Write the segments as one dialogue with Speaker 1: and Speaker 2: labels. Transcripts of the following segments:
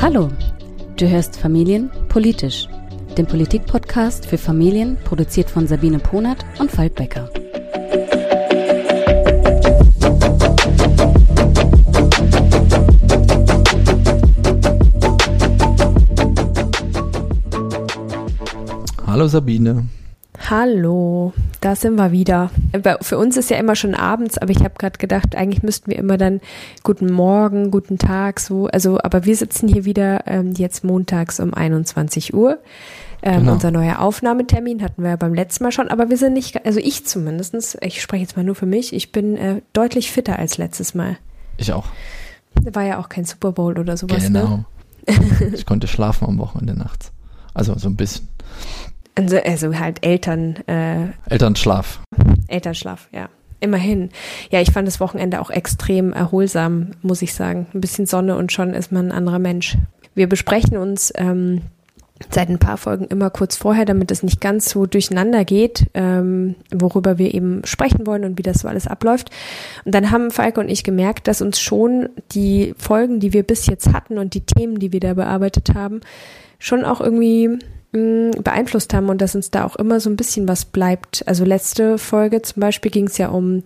Speaker 1: Hallo, du hörst Familien politisch, den Politik-Podcast für Familien, produziert von Sabine Ponert und Falk Becker.
Speaker 2: Hallo Sabine.
Speaker 3: Hallo, da sind wir wieder. Für uns ist ja immer schon abends, aber ich habe gerade gedacht, eigentlich müssten wir immer dann guten Morgen, guten Tag, so. Also, aber wir sitzen hier wieder ähm, jetzt montags um 21 Uhr. Ähm, genau. Unser neuer Aufnahmetermin hatten wir ja beim letzten Mal schon, aber wir sind nicht, also ich zumindestens. ich spreche jetzt mal nur für mich, ich bin äh, deutlich fitter als letztes Mal.
Speaker 2: Ich auch.
Speaker 3: War ja auch kein Super Bowl oder sowas,
Speaker 2: ne? Genau. ich konnte schlafen am Wochenende nachts. Also so ein bisschen.
Speaker 3: Also, also halt Eltern. Äh,
Speaker 2: Elternschlaf.
Speaker 3: Elternschlaf, ja. Immerhin. Ja, ich fand das Wochenende auch extrem erholsam, muss ich sagen. Ein bisschen Sonne und schon ist man ein anderer Mensch. Wir besprechen uns ähm, seit ein paar Folgen immer kurz vorher, damit es nicht ganz so durcheinander geht, ähm, worüber wir eben sprechen wollen und wie das so alles abläuft. Und dann haben Falke und ich gemerkt, dass uns schon die Folgen, die wir bis jetzt hatten und die Themen, die wir da bearbeitet haben, schon auch irgendwie beeinflusst haben und dass uns da auch immer so ein bisschen was bleibt. Also letzte Folge zum Beispiel ging es ja um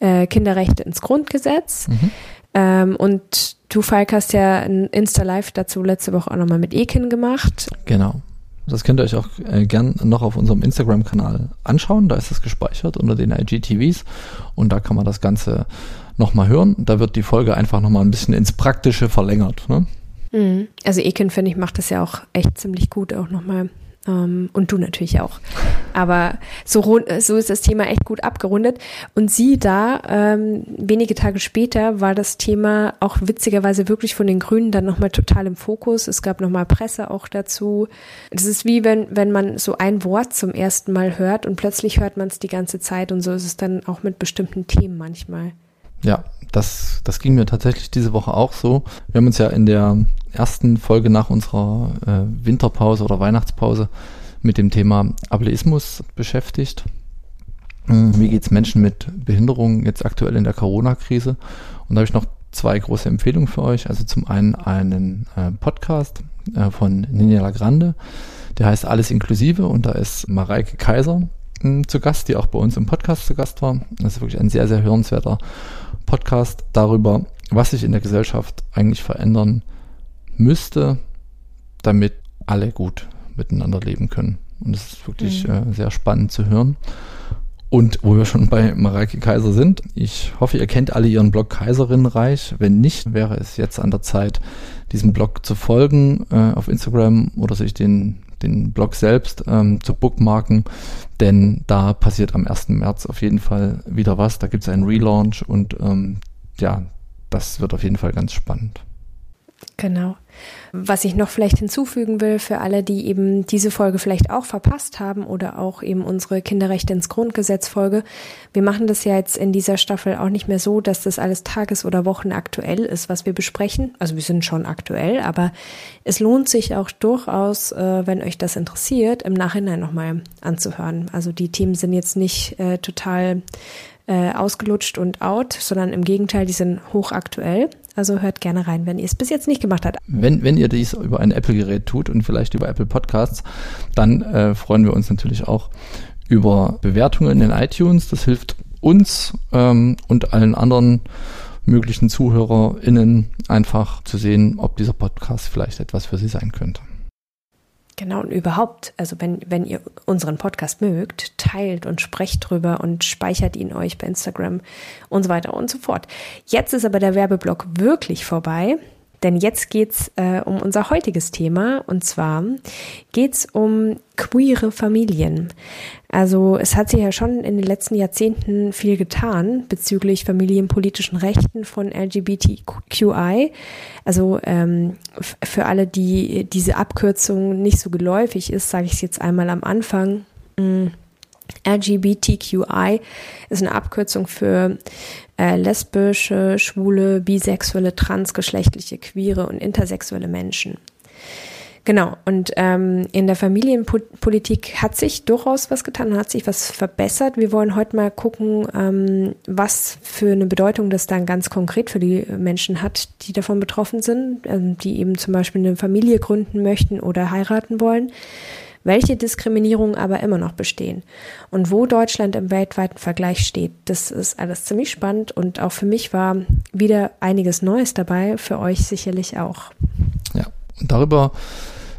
Speaker 3: äh, Kinderrechte ins Grundgesetz. Mhm. Ähm, und du, Falk, hast ja ein Insta-Live dazu letzte Woche auch nochmal mit Ekin gemacht.
Speaker 2: Genau. Das könnt ihr euch auch äh, gern noch auf unserem Instagram-Kanal anschauen. Da ist es gespeichert unter den IGTVs und da kann man das Ganze nochmal hören. Da wird die Folge einfach nochmal ein bisschen ins Praktische verlängert. Ne?
Speaker 3: Mhm. Also Eken, finde ich, macht das ja auch echt ziemlich gut auch nochmal. Ähm, und du natürlich auch. Aber so, so ist das Thema echt gut abgerundet. Und sie da, ähm, wenige Tage später, war das Thema auch witzigerweise wirklich von den Grünen dann nochmal total im Fokus. Es gab nochmal Presse auch dazu. Das ist wie wenn, wenn man so ein Wort zum ersten Mal hört und plötzlich hört man es die ganze Zeit. Und so ist es dann auch mit bestimmten Themen manchmal.
Speaker 2: Ja, das, das ging mir tatsächlich diese Woche auch so. Wir haben uns ja in der ersten Folge nach unserer äh, Winterpause oder Weihnachtspause mit dem Thema Ableismus beschäftigt. Hm, wie geht's Menschen mit Behinderungen jetzt aktuell in der Corona-Krise? Und da habe ich noch zwei große Empfehlungen für euch. Also zum einen einen äh, Podcast äh, von Ninja Lagrande, der heißt Alles inklusive und da ist Mareike Kaiser zu Gast, die auch bei uns im Podcast zu Gast war. Das ist wirklich ein sehr, sehr hörenswerter Podcast darüber, was sich in der Gesellschaft eigentlich verändern müsste, damit alle gut miteinander leben können. Und es ist wirklich mhm. äh, sehr spannend zu hören. Und wo wir schon bei Mareike Kaiser sind, ich hoffe, ihr kennt alle ihren Blog Kaiserinnenreich. Wenn nicht, wäre es jetzt an der Zeit, diesem Blog zu folgen äh, auf Instagram oder sich den, den Blog selbst ähm, zu bookmarken, denn da passiert am 1. März auf jeden Fall wieder was. Da gibt es einen Relaunch und ähm, ja, das wird auf jeden Fall ganz spannend.
Speaker 3: Genau. Was ich noch vielleicht hinzufügen will für alle, die eben diese Folge vielleicht auch verpasst haben oder auch eben unsere Kinderrechte ins Grundgesetz Folge. Wir machen das ja jetzt in dieser Staffel auch nicht mehr so, dass das alles tages- oder wochenaktuell ist, was wir besprechen. Also wir sind schon aktuell, aber es lohnt sich auch durchaus, äh, wenn euch das interessiert, im Nachhinein nochmal anzuhören. Also die Themen sind jetzt nicht äh, total äh, ausgelutscht und out, sondern im Gegenteil, die sind hochaktuell. Also hört gerne rein, wenn ihr es bis jetzt nicht gemacht habt.
Speaker 2: Wenn, wenn ihr dies über ein Apple-Gerät tut und vielleicht über Apple Podcasts, dann äh, freuen wir uns natürlich auch über Bewertungen in den iTunes. Das hilft uns ähm, und allen anderen möglichen ZuhörerInnen einfach zu sehen, ob dieser Podcast vielleicht etwas für sie sein könnte.
Speaker 3: Genau, und überhaupt, also wenn, wenn ihr unseren Podcast mögt, teilt und sprecht drüber und speichert ihn euch bei Instagram und so weiter und so fort. Jetzt ist aber der Werbeblock wirklich vorbei. Denn jetzt geht's äh, um unser heutiges Thema und zwar geht's um queere Familien. Also es hat sich ja schon in den letzten Jahrzehnten viel getan bezüglich familienpolitischen Rechten von LGBTQI. Also ähm, für alle, die diese Abkürzung nicht so geläufig ist, sage ich es jetzt einmal am Anfang. Mm. LGBTQI ist eine Abkürzung für äh, lesbische, schwule, bisexuelle, transgeschlechtliche, queere und intersexuelle Menschen. Genau, und ähm, in der Familienpolitik hat sich durchaus was getan, hat sich was verbessert. Wir wollen heute mal gucken, ähm, was für eine Bedeutung das dann ganz konkret für die Menschen hat, die davon betroffen sind, ähm, die eben zum Beispiel eine Familie gründen möchten oder heiraten wollen welche Diskriminierungen aber immer noch bestehen und wo Deutschland im weltweiten Vergleich steht. Das ist alles ziemlich spannend und auch für mich war wieder einiges Neues dabei, für euch sicherlich auch.
Speaker 2: Ja, und darüber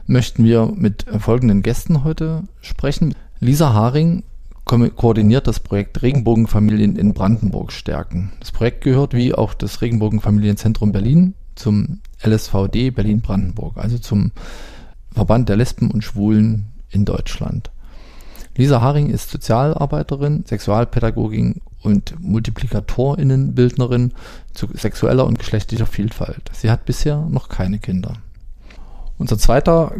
Speaker 2: möchten wir mit folgenden Gästen heute sprechen. Lisa Haring ko koordiniert das Projekt Regenbogenfamilien in Brandenburg stärken. Das Projekt gehört wie auch das Regenbogenfamilienzentrum Berlin zum LSVD Berlin-Brandenburg, also zum Verband der Lesben und Schwulen in Deutschland. Lisa Haring ist Sozialarbeiterin, Sexualpädagogin und Multiplikatorinnenbildnerin zu sexueller und geschlechtlicher Vielfalt. Sie hat bisher noch keine Kinder. Unser zweiter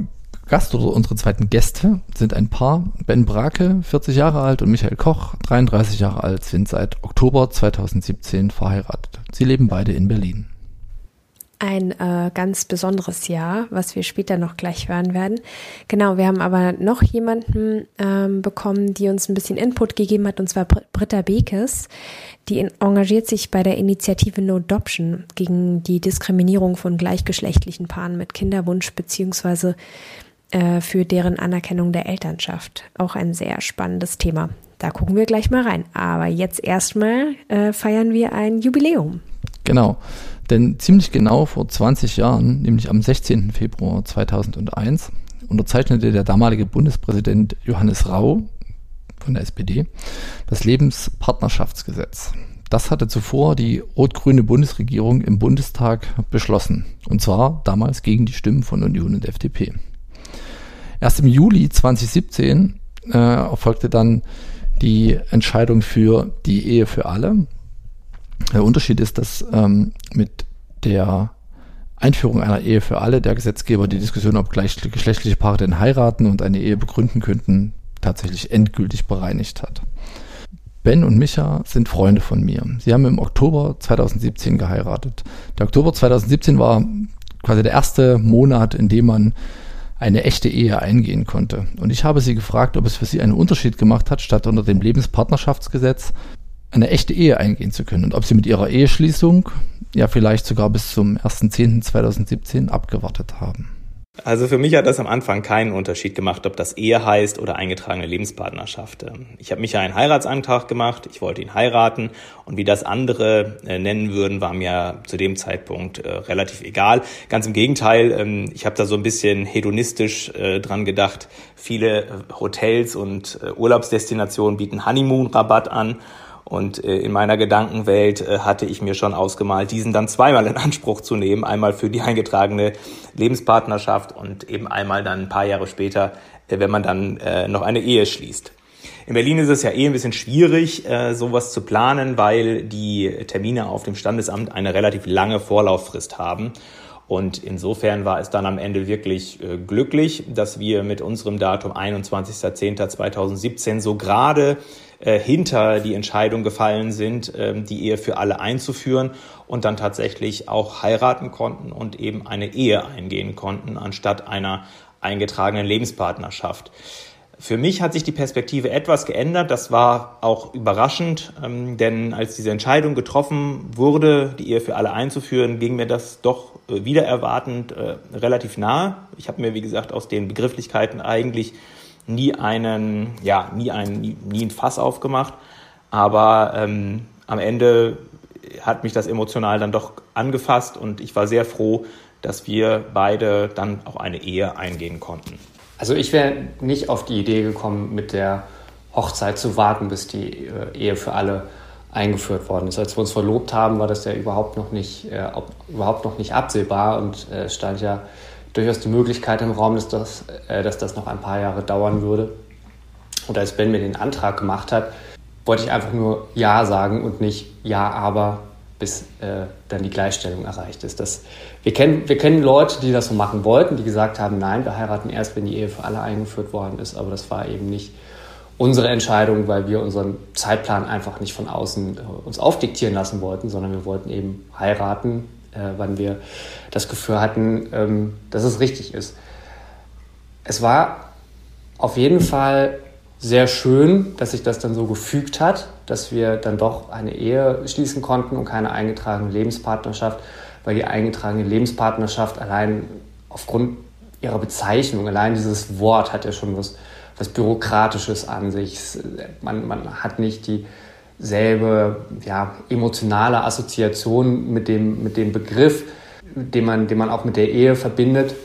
Speaker 2: Gast oder unsere zweiten Gäste sind ein Paar. Ben Brake, 40 Jahre alt, und Michael Koch, 33 Jahre alt, sind seit Oktober 2017 verheiratet. Sie leben beide in Berlin
Speaker 3: ein äh, ganz besonderes Jahr, was wir später noch gleich hören werden. Genau, wir haben aber noch jemanden ähm, bekommen, die uns ein bisschen Input gegeben hat, und zwar Britta Bekes. Die engagiert sich bei der Initiative No Adoption gegen die Diskriminierung von gleichgeschlechtlichen Paaren mit Kinderwunsch beziehungsweise äh, für deren Anerkennung der Elternschaft. Auch ein sehr spannendes Thema. Da gucken wir gleich mal rein. Aber jetzt erstmal äh, feiern wir ein Jubiläum.
Speaker 2: Genau. Denn ziemlich genau vor 20 Jahren, nämlich am 16. Februar 2001, unterzeichnete der damalige Bundespräsident Johannes Rau von der SPD das Lebenspartnerschaftsgesetz. Das hatte zuvor die rot-grüne Bundesregierung im Bundestag beschlossen. Und zwar damals gegen die Stimmen von Union und FDP. Erst im Juli 2017 äh, erfolgte dann die Entscheidung für die Ehe für alle. Der Unterschied ist, dass ähm, mit der Einführung einer Ehe für alle der Gesetzgeber die Diskussion, ob gleichgeschlechtliche Paare denn heiraten und eine Ehe begründen könnten, tatsächlich endgültig bereinigt hat. Ben und Micha sind Freunde von mir. Sie haben im Oktober 2017 geheiratet. Der Oktober 2017 war quasi der erste Monat, in dem man eine echte Ehe eingehen konnte. Und ich habe sie gefragt, ob es für sie einen Unterschied gemacht hat, statt unter dem Lebenspartnerschaftsgesetz eine echte Ehe eingehen zu können und ob sie mit ihrer Eheschließung ja vielleicht sogar bis zum 1.10.2017 abgewartet haben.
Speaker 4: Also für mich hat das am Anfang keinen Unterschied gemacht, ob das Ehe heißt oder eingetragene Lebenspartnerschaft. Ich habe mich ja einen Heiratsantrag gemacht, ich wollte ihn heiraten und wie das andere äh, nennen würden, war mir zu dem Zeitpunkt äh, relativ egal. Ganz im Gegenteil, ähm, ich habe da so ein bisschen hedonistisch äh, dran gedacht. Viele Hotels und Urlaubsdestinationen bieten Honeymoon-Rabatt an und äh, in meiner Gedankenwelt äh, hatte ich mir schon ausgemalt, diesen dann zweimal in Anspruch zu nehmen. Einmal für die eingetragene Lebenspartnerschaft und eben einmal dann ein paar Jahre später, äh, wenn man dann äh, noch eine Ehe schließt. In Berlin ist es ja eh ein bisschen schwierig, äh, sowas zu planen, weil die Termine auf dem Standesamt eine relativ lange Vorlauffrist haben. Und insofern war es dann am Ende wirklich äh, glücklich, dass wir mit unserem Datum 21.10.2017 so gerade äh, hinter die Entscheidung gefallen sind, äh, die Ehe für alle einzuführen und dann tatsächlich auch heiraten konnten und eben eine Ehe eingehen konnten, anstatt einer eingetragenen Lebenspartnerschaft. Für mich hat sich die Perspektive etwas geändert. Das war auch überraschend, ähm, denn als diese Entscheidung getroffen wurde, die Ehe für alle einzuführen, ging mir das doch äh, wieder erwartend äh, relativ nahe. Ich habe mir, wie gesagt, aus den Begrifflichkeiten eigentlich nie einen, ja, nie ein, nie, nie ein Fass aufgemacht. Aber ähm, am Ende hat mich das emotional dann doch angefasst und ich war sehr froh, dass wir beide dann auch eine Ehe eingehen konnten.
Speaker 5: Also ich wäre nicht auf die Idee gekommen, mit der Hochzeit zu warten, bis die äh, Ehe für alle eingeführt worden ist. Als wir uns verlobt haben, war das ja überhaupt noch nicht, äh, überhaupt noch nicht absehbar und äh, stand ja durchaus die Möglichkeit im Raum, dass das, äh, dass das noch ein paar Jahre dauern würde. Und als Ben mir den Antrag gemacht hat, wollte ich einfach nur Ja sagen und nicht Ja, aber bis äh, dann die Gleichstellung erreicht ist. Das, wir, kennen, wir kennen Leute, die das so machen wollten, die gesagt haben, nein, wir heiraten erst, wenn die Ehe für alle eingeführt worden ist, aber das war eben nicht unsere Entscheidung, weil wir unseren Zeitplan einfach nicht von außen äh, uns aufdiktieren lassen wollten, sondern wir wollten eben heiraten, äh, wann wir das Gefühl hatten, ähm, dass es richtig ist. Es war auf jeden Fall sehr schön, dass sich das dann so gefügt hat, dass wir dann doch eine Ehe schließen konnten und keine eingetragene Lebenspartnerschaft, weil die eingetragene Lebenspartnerschaft allein aufgrund ihrer Bezeichnung, allein dieses Wort hat ja schon was, was Bürokratisches an sich. Man, man hat nicht dieselbe ja, emotionale Assoziation mit dem, mit dem Begriff, den man, den man auch mit der Ehe verbindet.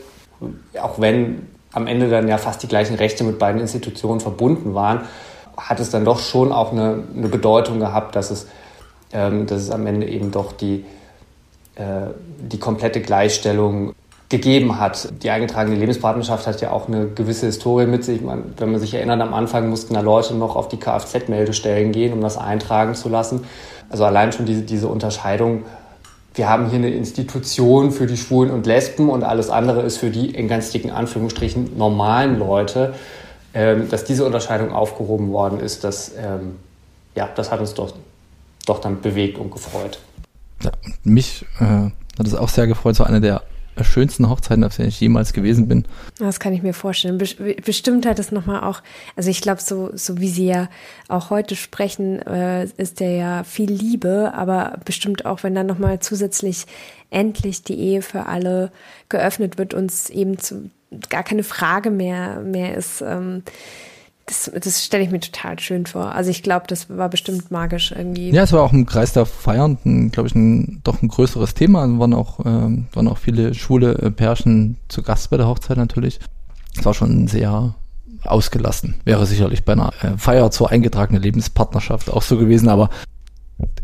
Speaker 5: Auch wenn am Ende dann ja fast die gleichen Rechte mit beiden Institutionen verbunden waren, hat es dann doch schon auch eine, eine Bedeutung gehabt, dass es, ähm, dass es am Ende eben doch die, äh, die komplette Gleichstellung gegeben hat. Die eingetragene Lebenspartnerschaft hat ja auch eine gewisse Historie mit sich. Man, wenn man sich erinnert, am Anfang mussten da Leute noch auf die Kfz-Meldestellen gehen, um das eintragen zu lassen. Also allein schon diese, diese Unterscheidung wir haben hier eine Institution für die Schwulen und Lesben und alles andere ist für die in ganz dicken Anführungsstrichen normalen Leute. Ähm, dass diese Unterscheidung aufgehoben worden ist, das, ähm, ja, das hat uns doch, doch dann bewegt und gefreut.
Speaker 2: Ja, mich äh, hat es auch sehr gefreut, so eine der schönsten Hochzeiten, auf denen ich jemals gewesen bin.
Speaker 3: Das kann ich mir vorstellen. Bestimmt hat es nochmal auch, also ich glaube, so, so wie Sie ja auch heute sprechen, äh, ist der ja viel Liebe, aber bestimmt auch, wenn dann nochmal zusätzlich endlich die Ehe für alle geöffnet wird, uns eben zu, gar keine Frage mehr, mehr ist, ähm, das, das stelle ich mir total schön vor. Also ich glaube, das war bestimmt magisch irgendwie.
Speaker 2: Ja, es war auch im Kreis der Feiern, glaube ich, ein, doch ein größeres Thema. Es waren auch, ähm, waren auch viele schwule äh, Pärchen zu Gast bei der Hochzeit natürlich. Es war schon sehr ausgelassen. Wäre sicherlich bei einer äh, Feier zur eingetragenen Lebenspartnerschaft auch so gewesen, aber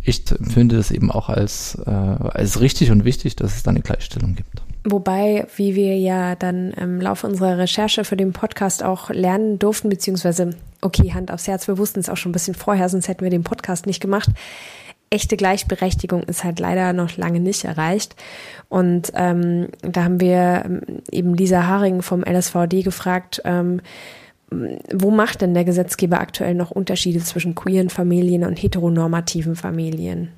Speaker 2: ich finde es eben auch als, äh, als richtig und wichtig, dass es da eine Gleichstellung gibt.
Speaker 3: Wobei, wie wir ja dann im Laufe unserer Recherche für den Podcast auch lernen durften, beziehungsweise, okay, Hand aufs Herz, wir wussten es auch schon ein bisschen vorher, sonst hätten wir den Podcast nicht gemacht. Echte Gleichberechtigung ist halt leider noch lange nicht erreicht. Und ähm, da haben wir ähm, eben Lisa Haring vom LSVD gefragt, ähm, wo macht denn der Gesetzgeber aktuell noch Unterschiede zwischen queeren Familien und heteronormativen Familien?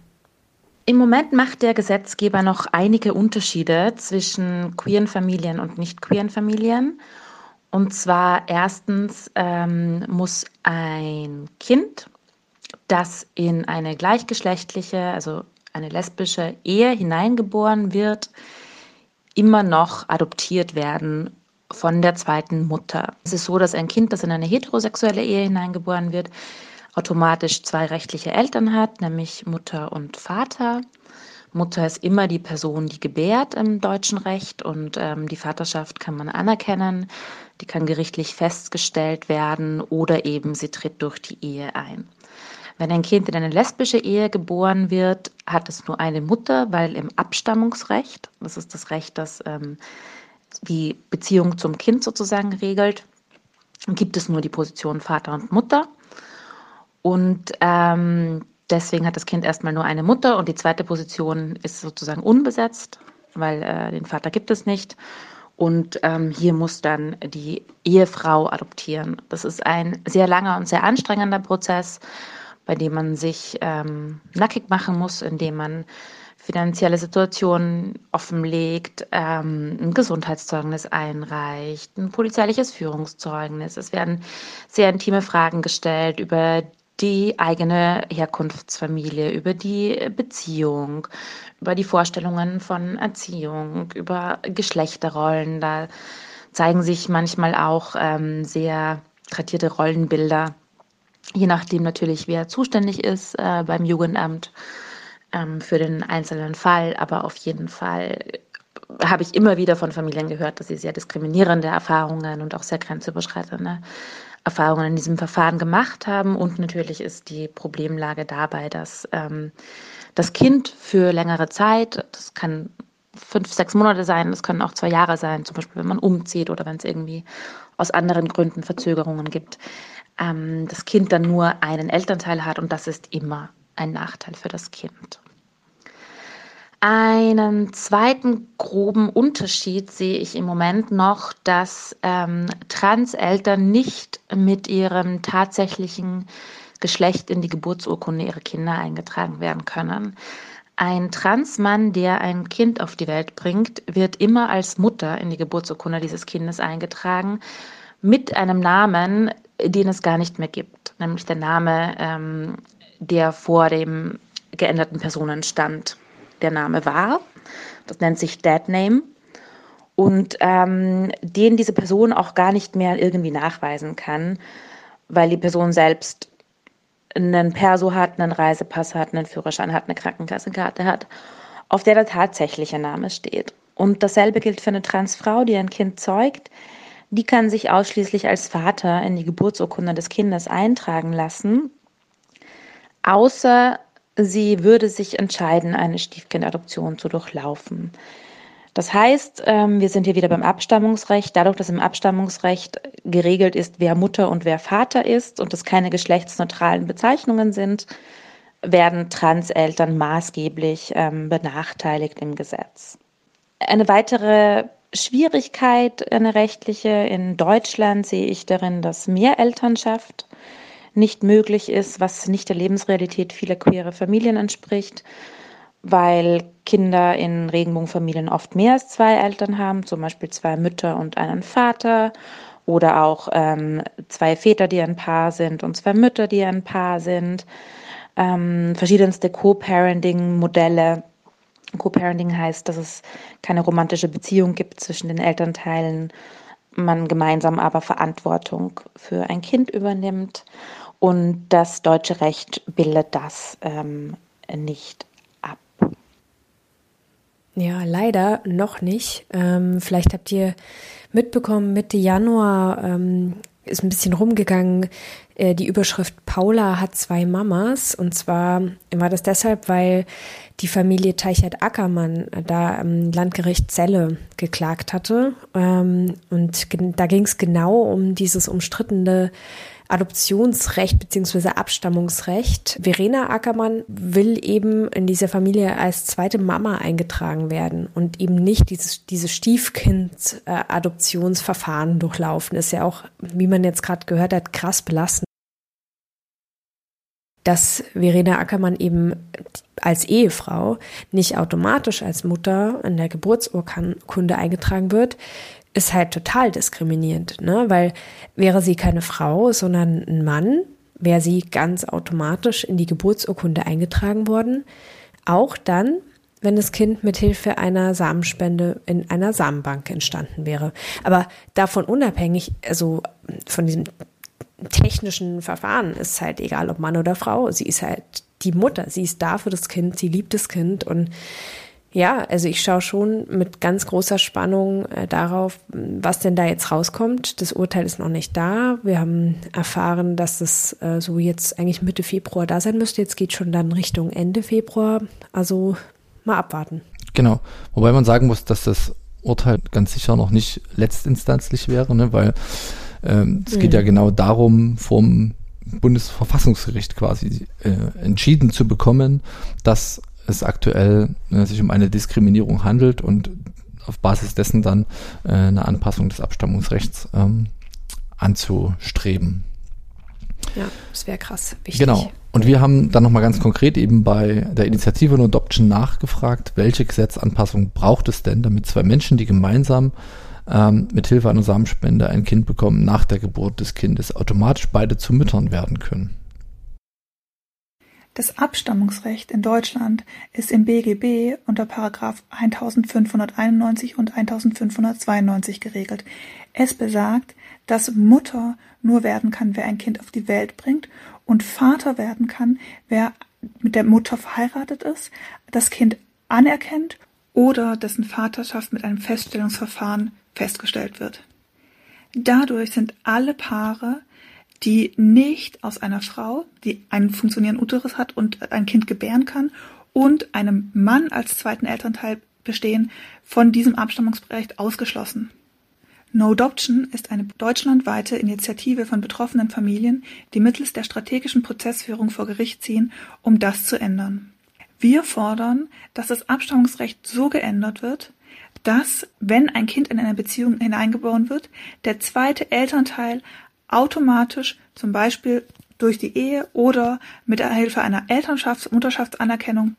Speaker 6: Im Moment macht der Gesetzgeber noch einige Unterschiede zwischen queeren Familien und nicht queeren Familien. Und zwar erstens ähm, muss ein Kind, das in eine gleichgeschlechtliche, also eine lesbische Ehe hineingeboren wird, immer noch adoptiert werden von der zweiten Mutter. Es ist so, dass ein Kind, das in eine heterosexuelle Ehe hineingeboren wird, automatisch zwei rechtliche Eltern hat, nämlich Mutter und Vater. Mutter ist immer die Person, die gebärt im deutschen Recht und ähm, die Vaterschaft kann man anerkennen, die kann gerichtlich festgestellt werden oder eben sie tritt durch die Ehe ein. Wenn ein Kind in eine lesbische Ehe geboren wird, hat es nur eine Mutter, weil im Abstammungsrecht, das ist das Recht, das ähm, die Beziehung zum Kind sozusagen regelt, gibt es nur die Position Vater und Mutter. Und ähm, deswegen hat das Kind erstmal nur eine Mutter und die zweite Position ist sozusagen unbesetzt, weil äh, den Vater gibt es nicht. Und ähm, hier muss dann die Ehefrau adoptieren. Das ist ein sehr langer und sehr anstrengender Prozess, bei dem man sich ähm, nackig machen muss, indem man finanzielle Situationen offenlegt, ähm, ein Gesundheitszeugnis einreicht, ein polizeiliches Führungszeugnis. Es werden sehr intime Fragen gestellt über die eigene Herkunftsfamilie, über die Beziehung, über die Vorstellungen von Erziehung, über Geschlechterrollen. Da zeigen sich manchmal auch ähm, sehr tradierte Rollenbilder, je nachdem natürlich, wer zuständig ist äh, beim Jugendamt ähm, für den einzelnen Fall. Aber auf jeden Fall habe ich immer wieder von Familien gehört, dass sie sehr diskriminierende Erfahrungen und auch sehr grenzüberschreitende Erfahrungen in diesem Verfahren gemacht haben. Und natürlich ist die Problemlage dabei, dass ähm, das Kind für längere Zeit, das kann fünf, sechs Monate sein, das können auch zwei Jahre sein, zum Beispiel wenn man umzieht oder wenn es irgendwie aus anderen Gründen Verzögerungen gibt, ähm, das Kind dann nur einen Elternteil hat und das ist immer ein Nachteil für das Kind. Einen zweiten groben Unterschied sehe ich im Moment noch, dass ähm, Transeltern nicht mit ihrem tatsächlichen Geschlecht in die Geburtsurkunde ihrer Kinder eingetragen werden können. Ein Transmann, der ein Kind auf die Welt bringt, wird immer als Mutter in die Geburtsurkunde dieses Kindes eingetragen, mit einem Namen, den es gar nicht mehr gibt, nämlich der Name, ähm, der vor dem geänderten Personenstand der Name war. Das nennt sich Dead Name. Und ähm, den diese Person auch gar nicht mehr irgendwie nachweisen kann, weil die Person selbst einen Perso hat, einen Reisepass hat, einen Führerschein hat, eine Krankenkassenkarte hat, auf der der tatsächliche Name steht. Und dasselbe gilt für eine Transfrau, die ein Kind zeugt. Die kann sich ausschließlich als Vater in die Geburtsurkunde des Kindes eintragen lassen, außer sie würde sich entscheiden, eine Stiefkindadoption zu durchlaufen. Das heißt, ähm, wir sind hier wieder beim Abstammungsrecht. Dadurch, dass im Abstammungsrecht geregelt ist, wer Mutter und wer Vater ist und es keine geschlechtsneutralen Bezeichnungen sind, werden Transeltern maßgeblich ähm, benachteiligt im Gesetz. Eine weitere Schwierigkeit, eine rechtliche in Deutschland sehe ich darin, dass Mehrelternschaft nicht möglich ist, was nicht der Lebensrealität vieler queere Familien entspricht weil Kinder in Regenbogenfamilien oft mehr als zwei Eltern haben, zum Beispiel zwei Mütter und einen Vater oder auch ähm, zwei Väter, die ein Paar sind und zwei Mütter, die ein Paar sind. Ähm, verschiedenste Co-Parenting-Modelle. Co-Parenting heißt, dass es keine romantische Beziehung gibt zwischen den Elternteilen, man gemeinsam aber Verantwortung für ein Kind übernimmt und das deutsche Recht bildet das ähm, nicht
Speaker 3: ja, leider noch nicht. Ähm, vielleicht habt ihr mitbekommen, Mitte Januar ähm, ist ein bisschen rumgegangen, äh, die Überschrift Paula hat zwei Mamas. Und zwar war das deshalb, weil die Familie Teichert-Ackermann da am Landgericht Celle geklagt hatte. Ähm, und da ging es genau um dieses umstrittene Adoptionsrecht beziehungsweise Abstammungsrecht. Verena Ackermann will eben in dieser Familie als zweite Mama eingetragen werden und eben nicht dieses, dieses Stiefkind-Adoptionsverfahren durchlaufen. Ist ja auch, wie man jetzt gerade gehört hat, krass belastend dass Verena Ackermann eben als Ehefrau nicht automatisch als Mutter in der Geburtsurkunde eingetragen wird, ist halt total diskriminierend, ne? Weil wäre sie keine Frau, sondern ein Mann, wäre sie ganz automatisch in die Geburtsurkunde eingetragen worden. Auch dann, wenn das Kind mit Hilfe einer Samenspende in einer Samenbank entstanden wäre. Aber davon unabhängig, also von diesem technischen Verfahren ist halt egal, ob Mann oder Frau. Sie ist halt die Mutter. Sie ist da für das Kind. Sie liebt das Kind und ja, also ich schaue schon mit ganz großer Spannung äh, darauf, was denn da jetzt rauskommt. Das Urteil ist noch nicht da. Wir haben erfahren, dass es äh, so jetzt eigentlich Mitte Februar da sein müsste. Jetzt geht schon dann Richtung Ende Februar. Also mal abwarten.
Speaker 2: Genau. Wobei man sagen muss, dass das Urteil ganz sicher noch nicht letztinstanzlich wäre, ne? weil ähm, es geht mhm. ja genau darum, vom Bundesverfassungsgericht quasi äh, entschieden zu bekommen, dass es aktuell äh, sich um eine Diskriminierung handelt und auf Basis dessen dann äh, eine Anpassung des Abstammungsrechts ähm, anzustreben.
Speaker 3: Ja, das wäre krass.
Speaker 2: Wichtig. Genau. Und wir haben dann nochmal ganz konkret eben bei der Initiative No Adoption nachgefragt, welche Gesetzanpassung braucht es denn, damit zwei Menschen, die gemeinsam ähm, mit Hilfe einer Samenspende ein Kind bekommen, nach der Geburt des Kindes automatisch beide zu Müttern werden können.
Speaker 7: Das Abstammungsrecht in Deutschland ist im BGB unter § 1591 und 1592 geregelt. Es besagt, dass Mutter nur werden kann, wer ein Kind auf die Welt bringt und Vater werden kann, wer mit der Mutter verheiratet ist, das Kind anerkennt oder dessen Vaterschaft mit einem Feststellungsverfahren festgestellt wird. Dadurch sind alle Paare die nicht aus einer Frau, die einen funktionierenden Uterus hat und ein Kind gebären kann, und einem Mann als zweiten Elternteil bestehen, von diesem Abstammungsrecht ausgeschlossen. No Adoption ist eine deutschlandweite Initiative von betroffenen Familien, die mittels der strategischen Prozessführung vor Gericht ziehen, um das zu ändern. Wir fordern, dass das Abstammungsrecht so geändert wird, dass, wenn ein Kind in eine Beziehung hineingeboren wird, der zweite Elternteil automatisch zum Beispiel durch die Ehe oder mit der Hilfe einer Elternschafts- Mutterschaftsanerkennung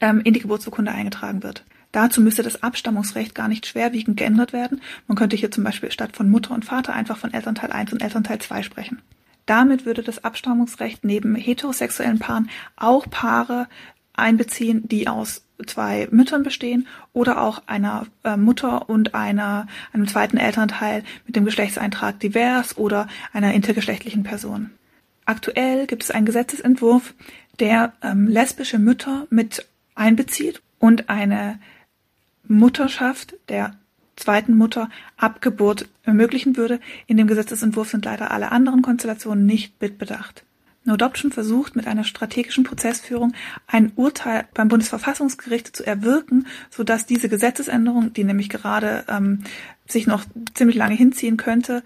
Speaker 7: ähm, in die Geburtsurkunde eingetragen wird. Dazu müsste das Abstammungsrecht gar nicht schwerwiegend geändert werden. Man könnte hier zum Beispiel statt von Mutter und Vater einfach von Elternteil 1 und Elternteil 2 sprechen. Damit würde das Abstammungsrecht neben heterosexuellen Paaren auch Paare einbeziehen, die aus zwei Müttern bestehen oder auch einer äh, Mutter und einer, einem zweiten Elternteil mit dem Geschlechtseintrag divers oder einer intergeschlechtlichen Person. Aktuell gibt es einen Gesetzesentwurf, der ähm, lesbische Mütter mit einbezieht und eine Mutterschaft der zweiten Mutter Abgeburt ermöglichen würde. In dem Gesetzesentwurf sind leider alle anderen Konstellationen nicht mitbedacht. No Adoption versucht mit einer strategischen Prozessführung ein Urteil beim Bundesverfassungsgericht zu erwirken, sodass diese Gesetzesänderung, die nämlich gerade ähm, sich noch ziemlich lange hinziehen könnte,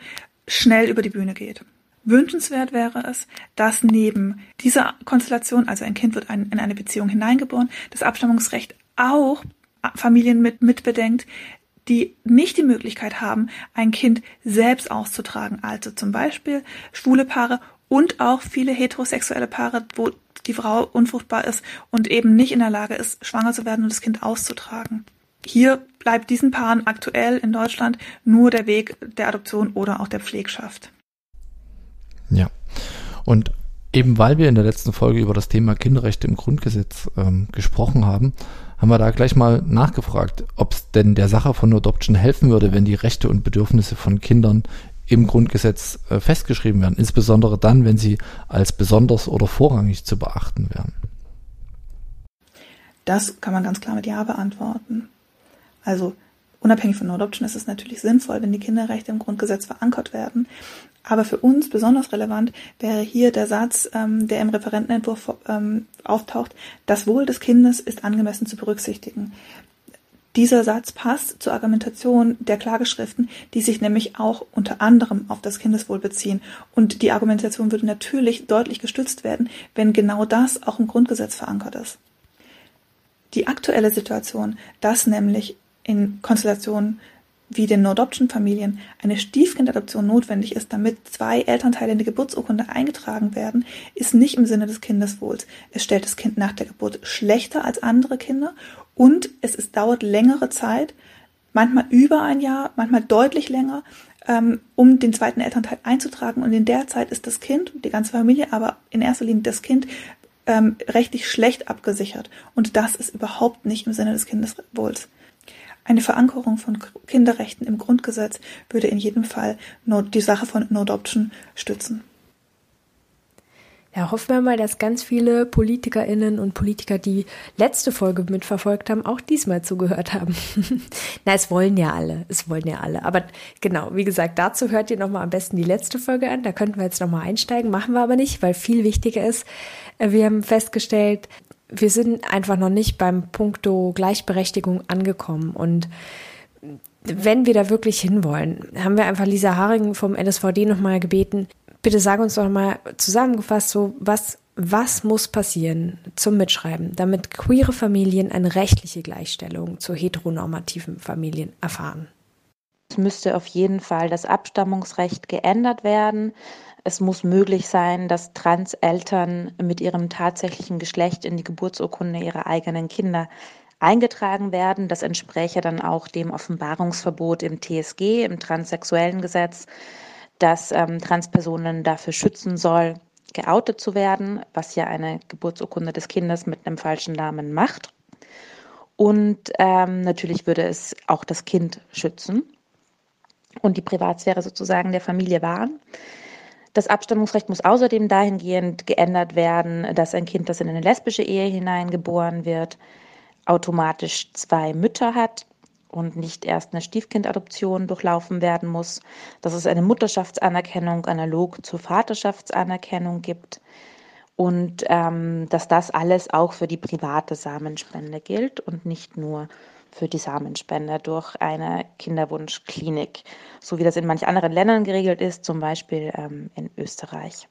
Speaker 7: schnell über die Bühne geht. Wünschenswert wäre es, dass neben dieser Konstellation, also ein Kind wird ein, in eine Beziehung hineingeboren, das Abstammungsrecht auch Familien mit mitbedenkt, die nicht die Möglichkeit haben, ein Kind selbst auszutragen. Also zum Beispiel schwule Paare und auch viele heterosexuelle Paare, wo die Frau unfruchtbar ist und eben nicht in der Lage ist, schwanger zu werden und das Kind auszutragen. Hier bleibt diesen Paaren aktuell in Deutschland nur der Weg der Adoption oder auch der Pflegschaft.
Speaker 2: Ja. Und eben weil wir in der letzten Folge über das Thema Kinderrechte im Grundgesetz ähm, gesprochen haben, haben wir da gleich mal nachgefragt, ob es denn der Sache von Adoption helfen würde, wenn die Rechte und Bedürfnisse von Kindern im Grundgesetz äh, festgeschrieben werden, insbesondere dann, wenn sie als besonders oder vorrangig zu beachten werden.
Speaker 7: Das kann man ganz klar mit Ja beantworten. Also unabhängig von Adoption ist es natürlich sinnvoll, wenn die Kinderrechte im Grundgesetz verankert werden. Aber für uns besonders relevant wäre hier der Satz, ähm, der im Referentenentwurf ähm, auftaucht, das Wohl des Kindes ist angemessen zu berücksichtigen. Dieser Satz passt zur Argumentation der Klageschriften, die sich nämlich auch unter anderem auf das Kindeswohl beziehen. Und die Argumentation würde natürlich deutlich gestützt werden, wenn genau das auch im Grundgesetz verankert ist. Die aktuelle Situation, dass nämlich in Konstellationen wie den No-Adoption-Familien eine Stiefkindadoption notwendig ist, damit zwei Elternteile in die Geburtsurkunde eingetragen werden, ist nicht im Sinne des Kindeswohls. Es stellt das Kind nach der Geburt schlechter als andere Kinder und es ist, dauert längere Zeit, manchmal über ein Jahr, manchmal deutlich länger, ähm, um den zweiten Elternteil einzutragen. Und in der Zeit ist das Kind, die ganze Familie, aber in erster Linie das Kind, ähm, rechtlich schlecht abgesichert. Und das ist überhaupt nicht im Sinne des Kindeswohls. Eine Verankerung von Kinderrechten im Grundgesetz würde in jedem Fall die Sache von No Adoption stützen.
Speaker 3: Ja, hoffen wir mal, dass ganz viele PolitikerInnen und Politiker, die letzte Folge mitverfolgt haben, auch diesmal zugehört haben. Na, es wollen ja alle. Es wollen ja alle. Aber genau, wie gesagt, dazu hört ihr nochmal am besten die letzte Folge an. Da könnten wir jetzt nochmal einsteigen. Machen wir aber nicht, weil viel wichtiger ist, äh, wir haben festgestellt, wir sind einfach noch nicht beim Punkto Gleichberechtigung angekommen und wenn wir da wirklich hinwollen, haben wir einfach Lisa Haring vom NSVD nochmal gebeten, bitte sag uns doch mal zusammengefasst, so was, was muss passieren zum Mitschreiben, damit queere Familien eine rechtliche Gleichstellung zu heteronormativen Familien erfahren?
Speaker 6: Es müsste auf jeden Fall das Abstammungsrecht geändert werden. Es muss möglich sein, dass Transeltern mit ihrem tatsächlichen Geschlecht in die Geburtsurkunde ihrer eigenen Kinder eingetragen werden. Das entspräche dann auch dem Offenbarungsverbot im TSG, im transsexuellen Gesetz, das ähm, Transpersonen dafür schützen soll, geoutet zu werden, was ja eine Geburtsurkunde des Kindes mit einem falschen Namen macht. Und ähm, natürlich würde es auch das Kind schützen und die Privatsphäre sozusagen der Familie wahren. Das Abstammungsrecht muss außerdem dahingehend geändert werden, dass ein Kind, das in eine lesbische Ehe hineingeboren wird, automatisch zwei Mütter hat und nicht erst eine Stiefkindadoption durchlaufen werden muss, dass es eine Mutterschaftsanerkennung analog zur Vaterschaftsanerkennung gibt und ähm, dass das alles auch für die private Samenspende gilt und nicht nur für die Samenspende durch eine Kinderwunschklinik, so wie das in manch anderen Ländern geregelt ist, zum Beispiel ähm, in Österreich.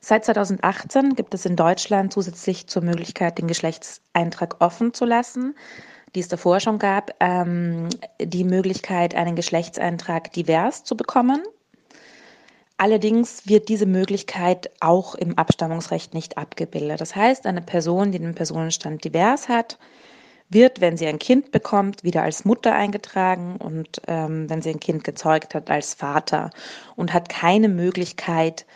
Speaker 6: Seit 2018 gibt es in Deutschland zusätzlich zur Möglichkeit, den Geschlechtseintrag offen zu lassen, die es davor schon gab, ähm, die Möglichkeit, einen Geschlechtseintrag divers zu bekommen. Allerdings wird diese Möglichkeit auch im Abstammungsrecht nicht abgebildet. Das heißt, eine Person, die den Personenstand divers hat, wird, wenn sie ein Kind bekommt, wieder als Mutter eingetragen und ähm, wenn sie ein Kind gezeugt hat, als Vater und hat keine Möglichkeit,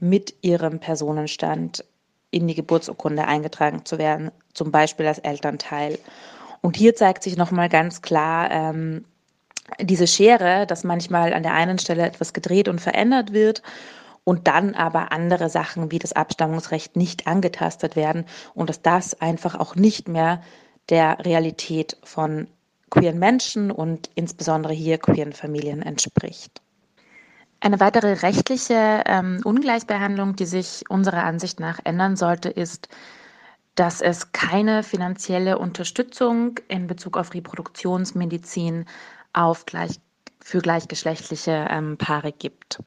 Speaker 6: mit ihrem Personenstand in die Geburtsurkunde eingetragen zu werden, zum Beispiel als Elternteil. Und hier zeigt sich nochmal ganz klar ähm, diese Schere, dass manchmal an der einen Stelle etwas gedreht und verändert wird und dann aber andere Sachen wie das Abstammungsrecht nicht angetastet werden und dass das einfach auch nicht mehr der Realität von queeren Menschen und insbesondere hier queeren Familien entspricht. Eine weitere rechtliche ähm, Ungleichbehandlung, die sich unserer Ansicht nach ändern sollte, ist, dass es keine finanzielle Unterstützung in Bezug auf Reproduktionsmedizin auf gleich, für gleichgeschlechtliche ähm, Paare gibt.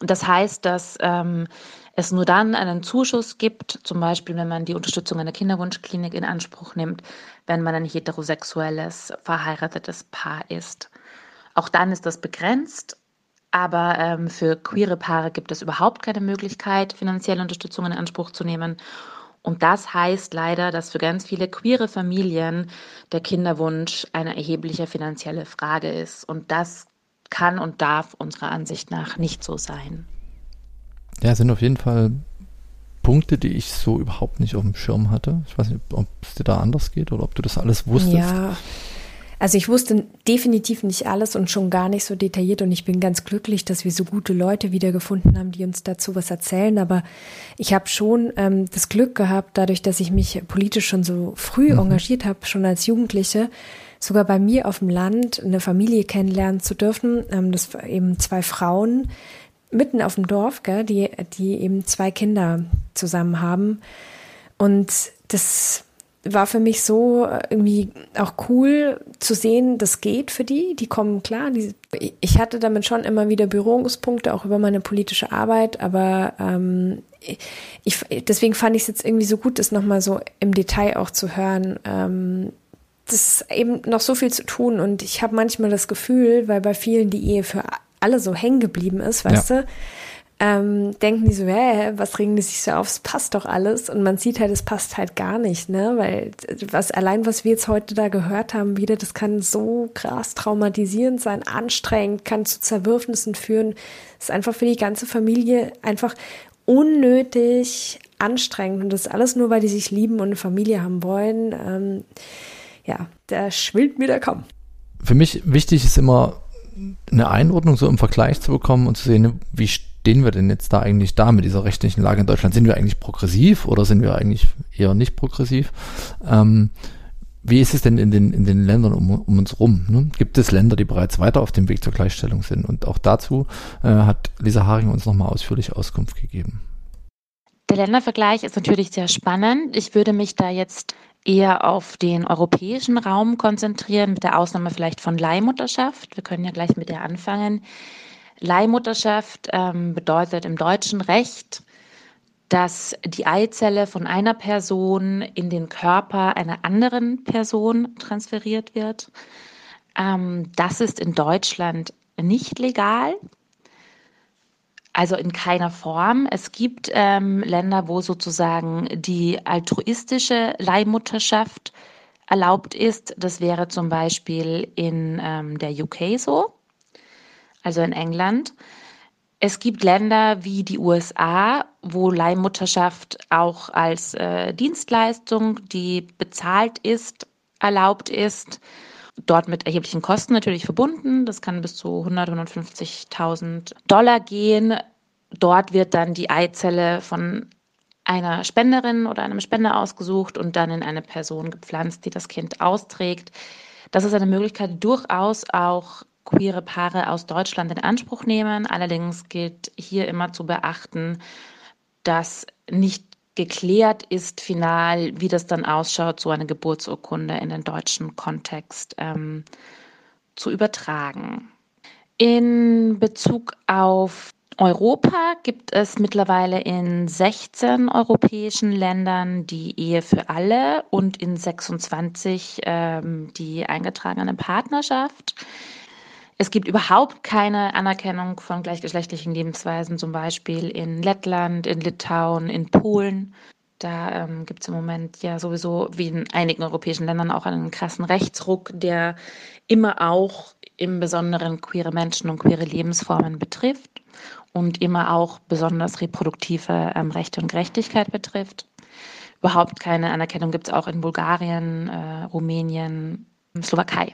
Speaker 6: Das heißt, dass ähm, es nur dann einen Zuschuss gibt, zum Beispiel wenn man die Unterstützung einer Kinderwunschklinik in Anspruch nimmt, wenn man ein heterosexuelles, verheiratetes Paar ist. Auch dann ist das begrenzt aber ähm, für queere Paare gibt es überhaupt keine Möglichkeit, finanzielle Unterstützung in Anspruch zu nehmen. Und das heißt leider, dass für ganz viele queere Familien der Kinderwunsch eine erhebliche finanzielle Frage ist. Und das kann und darf unserer Ansicht nach nicht so sein.
Speaker 2: Ja, sind auf jeden Fall Punkte, die ich so überhaupt nicht auf dem Schirm hatte. Ich weiß nicht, ob es dir da anders geht oder ob du das alles wusstest.
Speaker 3: Ja, also ich wusste definitiv nicht alles und schon gar nicht so detailliert und ich bin ganz glücklich, dass wir so gute Leute wiedergefunden haben, die uns dazu was erzählen. Aber ich habe schon ähm, das Glück gehabt, dadurch, dass ich mich politisch schon so früh mhm. engagiert habe, schon als Jugendliche, sogar bei mir auf dem Land eine Familie kennenlernen zu dürfen. Ähm, das eben zwei Frauen mitten auf dem Dorf, gell, die, die eben zwei Kinder zusammen haben. Und das war für mich so äh, irgendwie auch cool zu sehen, das geht für die, die kommen klar. Die, ich hatte damit schon immer wieder Berührungspunkte, auch über meine politische Arbeit, aber ähm, ich, deswegen fand ich es jetzt irgendwie so gut, das nochmal so im Detail auch zu hören. Ähm, das ist eben noch so viel zu tun und ich habe manchmal das Gefühl, weil bei vielen die Ehe für alle so hängen geblieben ist, weißt ja. du, ähm, denken die so, hä, was regen die sich so auf? Es passt doch alles. Und man sieht halt, es passt halt gar nicht, ne? Weil was allein, was wir jetzt heute da gehört haben, wieder, das kann so krass traumatisierend sein, anstrengend, kann zu Zerwürfnissen führen. Das ist einfach für die ganze Familie einfach unnötig anstrengend. Und das alles nur, weil die sich lieben und eine Familie haben wollen. Ähm, ja, da schwillt mir der Kamm.
Speaker 2: Für mich wichtig ist immer, eine Einordnung so im Vergleich zu bekommen und zu sehen, wie stehen wir denn jetzt da eigentlich da mit dieser rechtlichen Lage in Deutschland? Sind wir eigentlich progressiv oder sind wir eigentlich eher nicht progressiv? Ähm, wie ist es denn in den, in den Ländern um, um uns rum? Ne? Gibt es Länder, die bereits weiter auf dem Weg zur Gleichstellung sind? Und auch dazu äh, hat Lisa Haring uns nochmal ausführlich Auskunft gegeben.
Speaker 6: Der Ländervergleich ist natürlich sehr spannend. Ich würde mich da jetzt eher auf den europäischen Raum konzentrieren, mit der Ausnahme vielleicht von Leihmutterschaft. Wir können ja gleich mit der anfangen. Leihmutterschaft ähm, bedeutet im deutschen Recht, dass die Eizelle von einer Person in den Körper einer anderen Person transferiert wird. Ähm, das ist in Deutschland nicht legal. Also in keiner Form. Es gibt ähm, Länder, wo sozusagen die altruistische Leihmutterschaft erlaubt ist. Das wäre zum Beispiel in ähm, der UK so also in England. Es gibt Länder wie die USA, wo Leihmutterschaft auch als äh, Dienstleistung, die bezahlt ist, erlaubt ist. Dort mit erheblichen Kosten natürlich verbunden. Das kann bis zu 100, 150.000 Dollar gehen. Dort wird dann die Eizelle von einer Spenderin oder einem Spender ausgesucht und dann in eine Person gepflanzt, die das Kind austrägt. Das ist eine Möglichkeit, durchaus auch queere Paare aus Deutschland in Anspruch nehmen. Allerdings gilt hier immer zu beachten, dass nicht geklärt ist final, wie das dann ausschaut, so eine Geburtsurkunde in den deutschen Kontext ähm, zu übertragen. In Bezug auf Europa gibt es mittlerweile in 16 europäischen Ländern die Ehe für alle und in 26 ähm, die eingetragene Partnerschaft. Es gibt überhaupt keine Anerkennung von gleichgeschlechtlichen Lebensweisen, zum Beispiel in Lettland, in Litauen, in Polen. Da ähm, gibt es im Moment ja sowieso wie in einigen europäischen Ländern auch einen krassen Rechtsruck, der immer auch im Besonderen queere Menschen und queere Lebensformen betrifft und immer auch besonders reproduktive ähm, Rechte und Gerechtigkeit betrifft. Überhaupt keine Anerkennung gibt es auch in Bulgarien, äh, Rumänien, Slowakei.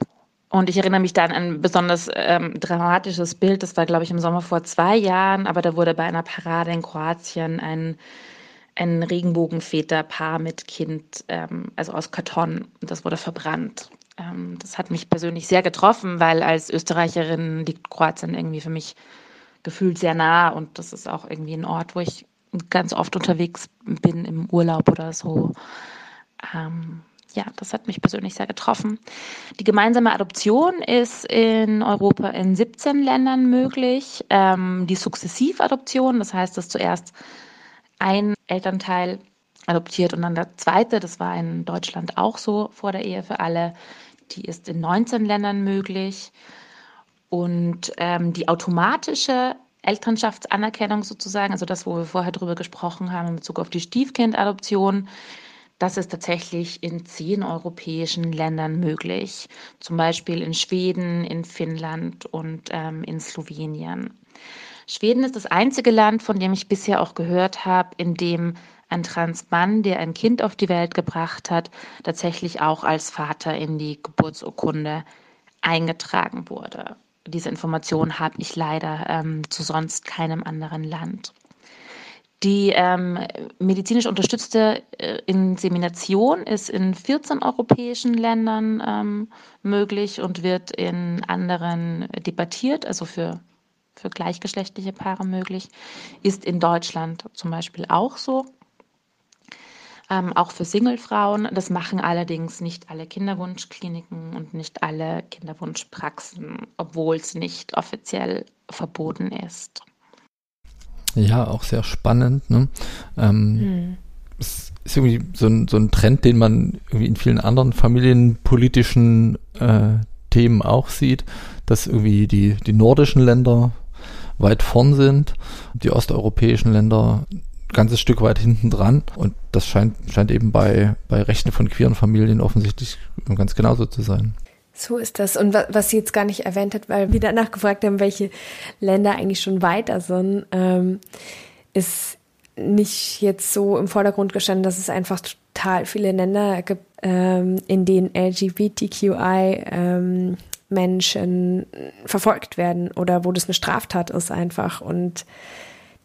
Speaker 6: Und ich erinnere mich da an ein besonders ähm, dramatisches Bild. Das war, glaube ich, im Sommer vor zwei Jahren. Aber da wurde bei einer Parade in Kroatien ein, ein Regenbogenväterpaar mit Kind, ähm, also aus Karton, das wurde verbrannt. Ähm, das hat mich persönlich sehr getroffen, weil als Österreicherin liegt Kroatien irgendwie für mich gefühlt sehr nah. Und das ist auch irgendwie ein Ort, wo ich ganz oft unterwegs bin im Urlaub oder so. Ähm, ja, das hat mich persönlich sehr getroffen. Die gemeinsame Adoption ist in Europa in 17 Ländern möglich. Ähm, die Sukzessivadoption, das heißt, dass zuerst ein Elternteil adoptiert und dann der zweite, das war in Deutschland auch so vor der Ehe für alle, die ist in 19 Ländern möglich. Und ähm, die automatische Elternschaftsanerkennung sozusagen, also das, wo wir vorher drüber gesprochen haben in Bezug auf die Stiefkindadoption, das ist tatsächlich in zehn europäischen Ländern möglich, zum Beispiel in Schweden, in Finnland und ähm, in Slowenien. Schweden ist das einzige Land, von dem ich bisher auch gehört habe, in dem ein Transmann, der ein Kind auf die Welt gebracht hat, tatsächlich auch als Vater in die Geburtsurkunde eingetragen wurde. Diese Information habe ich leider ähm, zu sonst keinem anderen Land. Die ähm, medizinisch unterstützte äh, Insemination ist in 14 europäischen Ländern ähm, möglich und wird in anderen debattiert, also für, für gleichgeschlechtliche Paare möglich. Ist in Deutschland zum Beispiel auch so ähm, auch für Singlefrauen. Das machen allerdings nicht alle Kinderwunschkliniken und nicht alle Kinderwunschpraxen, obwohl es nicht offiziell verboten ist.
Speaker 2: Ja, auch sehr spannend. Ne? Ähm, hm. Es ist irgendwie so ein, so ein Trend, den man irgendwie in vielen anderen familienpolitischen äh, Themen auch sieht, dass irgendwie die, die nordischen Länder weit vorn sind, die osteuropäischen Länder ganzes Stück weit hinten dran. Und das scheint, scheint eben bei, bei Rechten von queeren Familien offensichtlich ganz genauso zu sein.
Speaker 3: So ist das. Und was sie jetzt gar nicht erwähnt hat, weil wir danach gefragt haben, welche Länder eigentlich schon weiter sind, ähm, ist nicht jetzt so im Vordergrund gestanden, dass es einfach total viele Länder gibt, ähm, in denen LGBTQI ähm, Menschen verfolgt werden oder wo das eine Straftat ist einfach. Und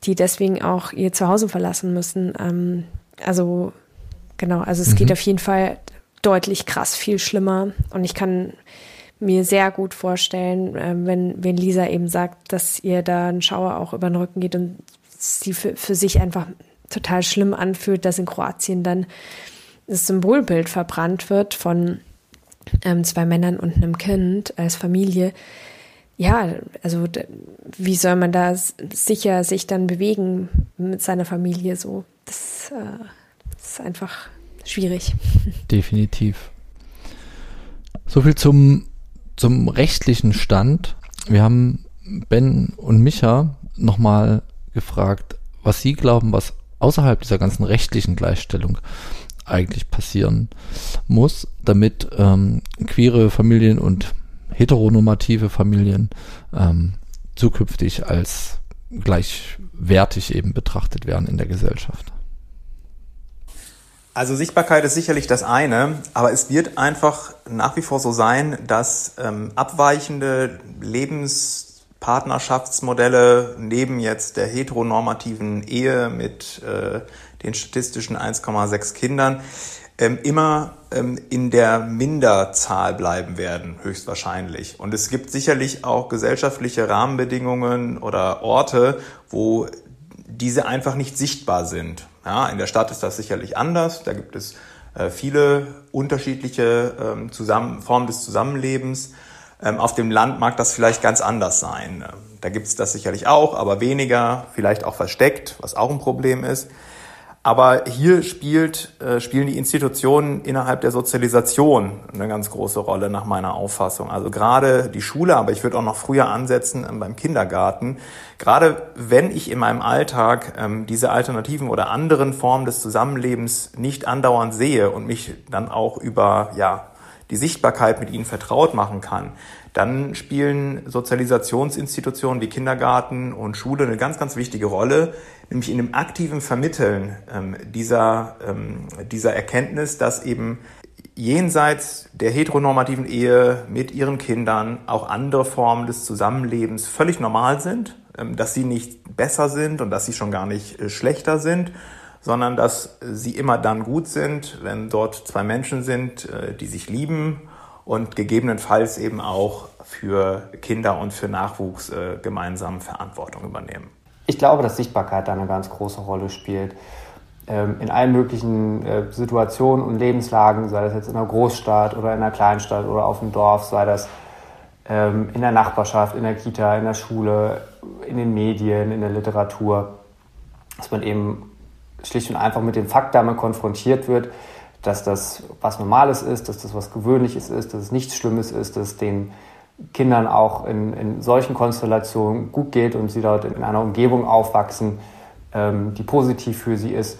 Speaker 3: die deswegen auch ihr Zuhause verlassen müssen. Ähm, also genau, also es mhm. geht auf jeden Fall deutlich krass viel schlimmer und ich kann mir sehr gut vorstellen, äh, wenn, wenn Lisa eben sagt, dass ihr da ein Schauer auch über den Rücken geht und sie für, für sich einfach total schlimm anfühlt, dass in Kroatien dann das Symbolbild verbrannt wird von ähm, zwei Männern und einem Kind als Familie ja, also wie soll man da sicher sich dann bewegen mit seiner Familie so? Das, äh, das ist einfach schwierig.
Speaker 2: Definitiv. So viel zum, zum rechtlichen Stand. Wir haben Ben und Micha nochmal gefragt, was sie glauben, was außerhalb dieser ganzen rechtlichen Gleichstellung eigentlich passieren muss, damit ähm, queere Familien und heteronormative Familien ähm, zukünftig als gleichwertig eben betrachtet werden in der Gesellschaft.
Speaker 4: Also Sichtbarkeit ist sicherlich das eine, aber es wird einfach nach wie vor so sein, dass ähm, abweichende Lebenspartnerschaftsmodelle neben jetzt der heteronormativen Ehe mit äh, den statistischen 1,6 Kindern ähm, immer ähm, in der Minderzahl bleiben werden, höchstwahrscheinlich. Und es gibt sicherlich auch gesellschaftliche Rahmenbedingungen oder Orte, wo diese einfach nicht sichtbar sind. Ja, in der Stadt ist das sicherlich anders. Da gibt es äh, viele unterschiedliche ähm, Zusammen Formen des Zusammenlebens. Ähm, auf dem Land mag das vielleicht ganz anders sein. Da gibt es das sicherlich auch, aber weniger, vielleicht auch versteckt, was auch ein Problem ist. Aber hier spielt, äh, spielen die Institutionen innerhalb der Sozialisation eine ganz große Rolle nach meiner Auffassung. Also gerade die Schule, aber ich würde auch noch früher ansetzen ähm, beim Kindergarten. Gerade wenn ich in meinem Alltag ähm, diese alternativen oder anderen Formen des Zusammenlebens nicht andauernd sehe und mich dann auch über ja, die Sichtbarkeit mit ihnen vertraut machen kann, dann spielen Sozialisationsinstitutionen wie Kindergarten und Schule eine ganz, ganz wichtige Rolle, nämlich in dem aktiven Vermitteln ähm, dieser, ähm, dieser Erkenntnis, dass eben jenseits der heteronormativen Ehe mit ihren Kindern auch andere Formen des Zusammenlebens völlig normal sind, ähm, dass sie nicht besser sind und dass sie schon gar nicht äh, schlechter sind, sondern dass sie immer dann gut sind, wenn dort zwei Menschen sind, äh, die sich lieben und gegebenenfalls eben auch für Kinder und für Nachwuchs äh, gemeinsam Verantwortung übernehmen.
Speaker 5: Ich glaube, dass Sichtbarkeit da eine ganz große Rolle spielt. Ähm, in allen möglichen äh, Situationen und Lebenslagen, sei das jetzt in einer Großstadt oder in einer Kleinstadt oder auf dem Dorf, sei das ähm, in der Nachbarschaft, in der Kita, in der Schule, in den Medien, in der Literatur, dass man eben schlicht und einfach mit dem Fakt damit konfrontiert wird, dass das was Normales ist, dass das was Gewöhnliches ist, dass es nichts Schlimmes ist, dass den Kindern auch in, in solchen Konstellationen gut geht und sie dort in einer Umgebung aufwachsen, ähm, die positiv für sie ist.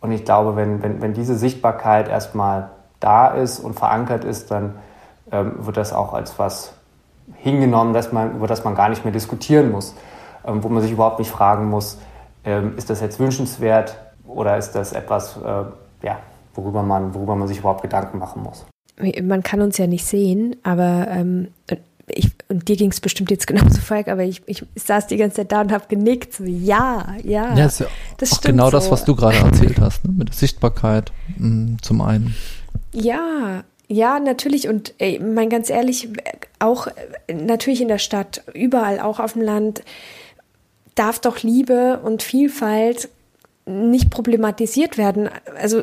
Speaker 5: Und ich glaube, wenn, wenn, wenn diese Sichtbarkeit erstmal da ist und verankert ist, dann ähm, wird das auch als was hingenommen, dass man, über das man gar nicht mehr diskutieren muss, ähm, wo man sich überhaupt nicht fragen muss, ähm, ist das jetzt wünschenswert oder ist das etwas, äh, ja, worüber man, worüber man sich überhaupt Gedanken machen muss.
Speaker 3: Man kann uns ja nicht sehen, aber ähm, ich, und dir ging es bestimmt jetzt genauso, Falk, aber ich, ich saß die ganze Zeit da und habe genickt, so ja, ja.
Speaker 2: Ja, ist ja das auch genau so. das, was du gerade erzählt hast, ne? mit der Sichtbarkeit mh, mm, zum einen.
Speaker 3: Ja, ja, natürlich. Und ey, mein ganz ehrlich, auch natürlich in der Stadt, überall, auch auf dem Land, darf doch Liebe und Vielfalt nicht problematisiert werden. Also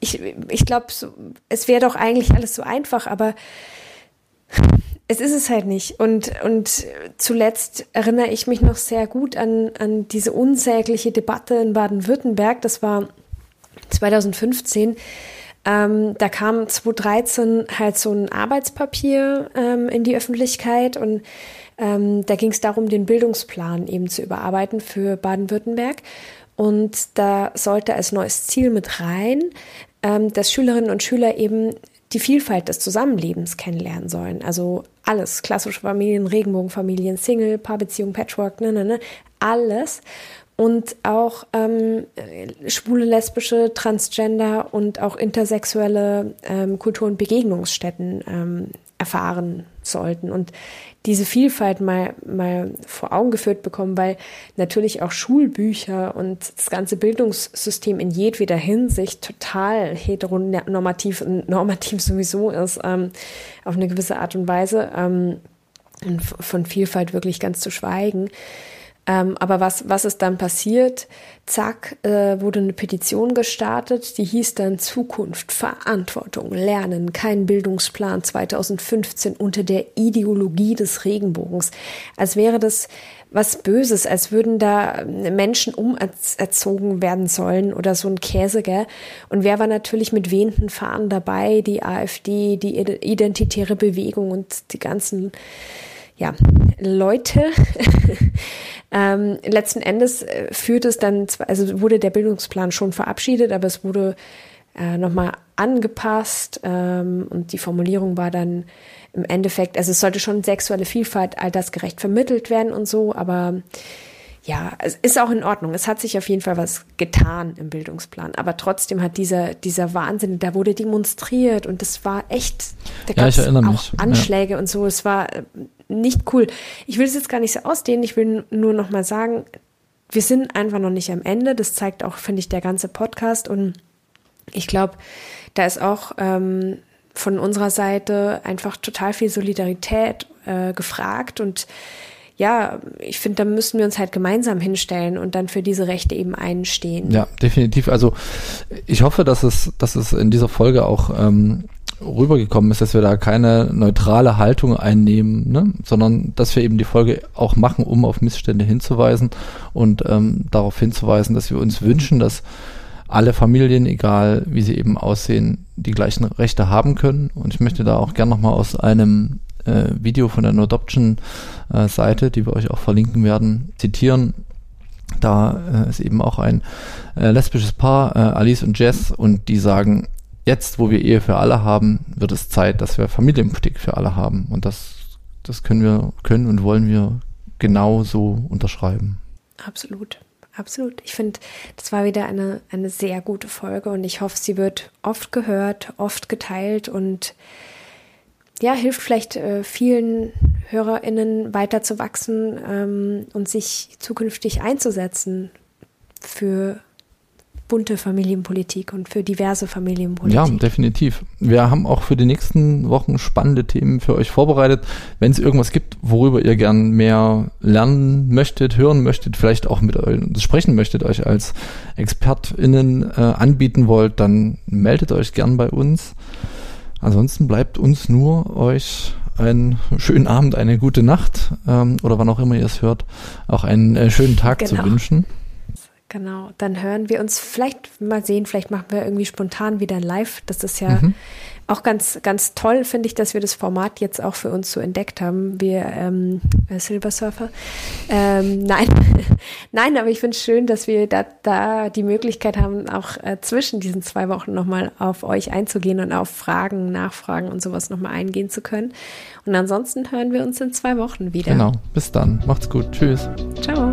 Speaker 3: ich, ich glaube, so, es wäre doch eigentlich alles so einfach, aber es ist es halt nicht. Und, und zuletzt erinnere ich mich noch sehr gut an, an diese unsägliche Debatte in Baden-Württemberg. Das war 2015. Ähm, da kam 2013 halt so ein Arbeitspapier ähm, in die Öffentlichkeit und ähm, da ging es darum, den Bildungsplan eben zu überarbeiten für Baden-Württemberg. Und da sollte als neues Ziel mit rein, ähm, dass Schülerinnen und Schüler eben die Vielfalt des Zusammenlebens kennenlernen sollen. Also alles, klassische Familien, Regenbogenfamilien, Single, Paarbeziehung, Patchwork, ne, ne, ne, alles. Und auch ähm, schwule, lesbische, transgender und auch intersexuelle ähm, Kultur- und Begegnungsstätten ähm, erfahren sollten. Und diese Vielfalt mal, mal vor Augen geführt bekommen, weil natürlich auch Schulbücher und das ganze Bildungssystem in jedweder Hinsicht total heteronormativ und normativ sowieso ist, ähm, auf eine gewisse Art und Weise, ähm, von Vielfalt wirklich ganz zu schweigen. Ähm, aber was, was ist dann passiert? Zack, äh, wurde eine Petition gestartet, die hieß dann Zukunft, Verantwortung, Lernen, kein Bildungsplan 2015 unter der Ideologie des Regenbogens. Als wäre das was Böses, als würden da Menschen umerzogen werden sollen oder so ein Käse, gell? Und wer war natürlich mit wehenden Fahnen dabei? Die AfD, die identitäre Bewegung und die ganzen ja, Leute. ähm, letzten Endes äh, führt es dann, also wurde der Bildungsplan schon verabschiedet, aber es wurde äh, nochmal angepasst ähm, und die Formulierung war dann im Endeffekt, also es sollte schon sexuelle Vielfalt altersgerecht vermittelt werden und so, aber ja, es ist auch in Ordnung. Es hat sich auf jeden Fall was getan im Bildungsplan. Aber trotzdem hat dieser, dieser Wahnsinn, da wurde demonstriert und das war echt, da gab es ja, auch mich. Anschläge ja. und so. Es war nicht cool. Ich will es jetzt gar nicht so ausdehnen. Ich will nur noch mal sagen, wir sind einfach noch nicht am Ende. Das zeigt auch, finde ich, der ganze Podcast. Und ich glaube, da ist auch ähm, von unserer Seite einfach total viel Solidarität äh, gefragt und ja, ich finde, da müssen wir uns halt gemeinsam hinstellen und dann für diese Rechte eben einstehen.
Speaker 2: Ja, definitiv. Also ich hoffe, dass es, dass es in dieser Folge auch ähm, rübergekommen ist, dass wir da keine neutrale Haltung einnehmen, ne? sondern dass wir eben die Folge auch machen, um auf Missstände hinzuweisen und ähm, darauf hinzuweisen, dass wir uns wünschen, dass alle Familien, egal wie sie eben aussehen, die gleichen Rechte haben können. Und ich möchte da auch gern nochmal aus einem äh, Video von der No Adoption äh, die wir euch auch verlinken werden, zitieren. Da äh, ist eben auch ein äh, lesbisches Paar, äh, Alice und Jess, und die sagen, jetzt, wo wir Ehe für alle haben, wird es Zeit, dass wir Familienpolitik für alle haben. Und das, das können wir, können und wollen wir genau so unterschreiben.
Speaker 3: Absolut. Absolut. Ich finde, das war wieder eine, eine sehr gute Folge und ich hoffe, sie wird oft gehört, oft geteilt und ja, hilft vielleicht äh, vielen HörerInnen weiter zu wachsen ähm, und sich zukünftig einzusetzen für bunte Familienpolitik und für diverse Familienpolitik.
Speaker 2: Ja, definitiv. Wir haben auch für die nächsten Wochen spannende Themen für euch vorbereitet. Wenn es irgendwas gibt, worüber ihr gern mehr lernen möchtet, hören möchtet, vielleicht auch mit euch sprechen möchtet, euch als ExpertInnen äh, anbieten wollt, dann meldet euch gern bei uns. Ansonsten bleibt uns nur euch einen schönen Abend, eine gute Nacht ähm, oder wann auch immer ihr es hört, auch einen äh, schönen Tag genau. zu wünschen.
Speaker 3: Genau, dann hören wir uns vielleicht mal sehen, vielleicht machen wir irgendwie spontan wieder ein Live. Das ist ja mhm. Auch ganz, ganz toll, finde ich, dass wir das Format jetzt auch für uns so entdeckt haben. Wir ähm, äh, Silver Surfer. Ähm, nein, nein, aber ich finde es schön, dass wir da, da die Möglichkeit haben, auch äh, zwischen diesen zwei Wochen nochmal auf euch einzugehen und auf Fragen, Nachfragen und sowas nochmal eingehen zu können. Und ansonsten hören wir uns in zwei Wochen wieder.
Speaker 2: Genau, bis dann. Macht's gut. Tschüss.
Speaker 3: Ciao.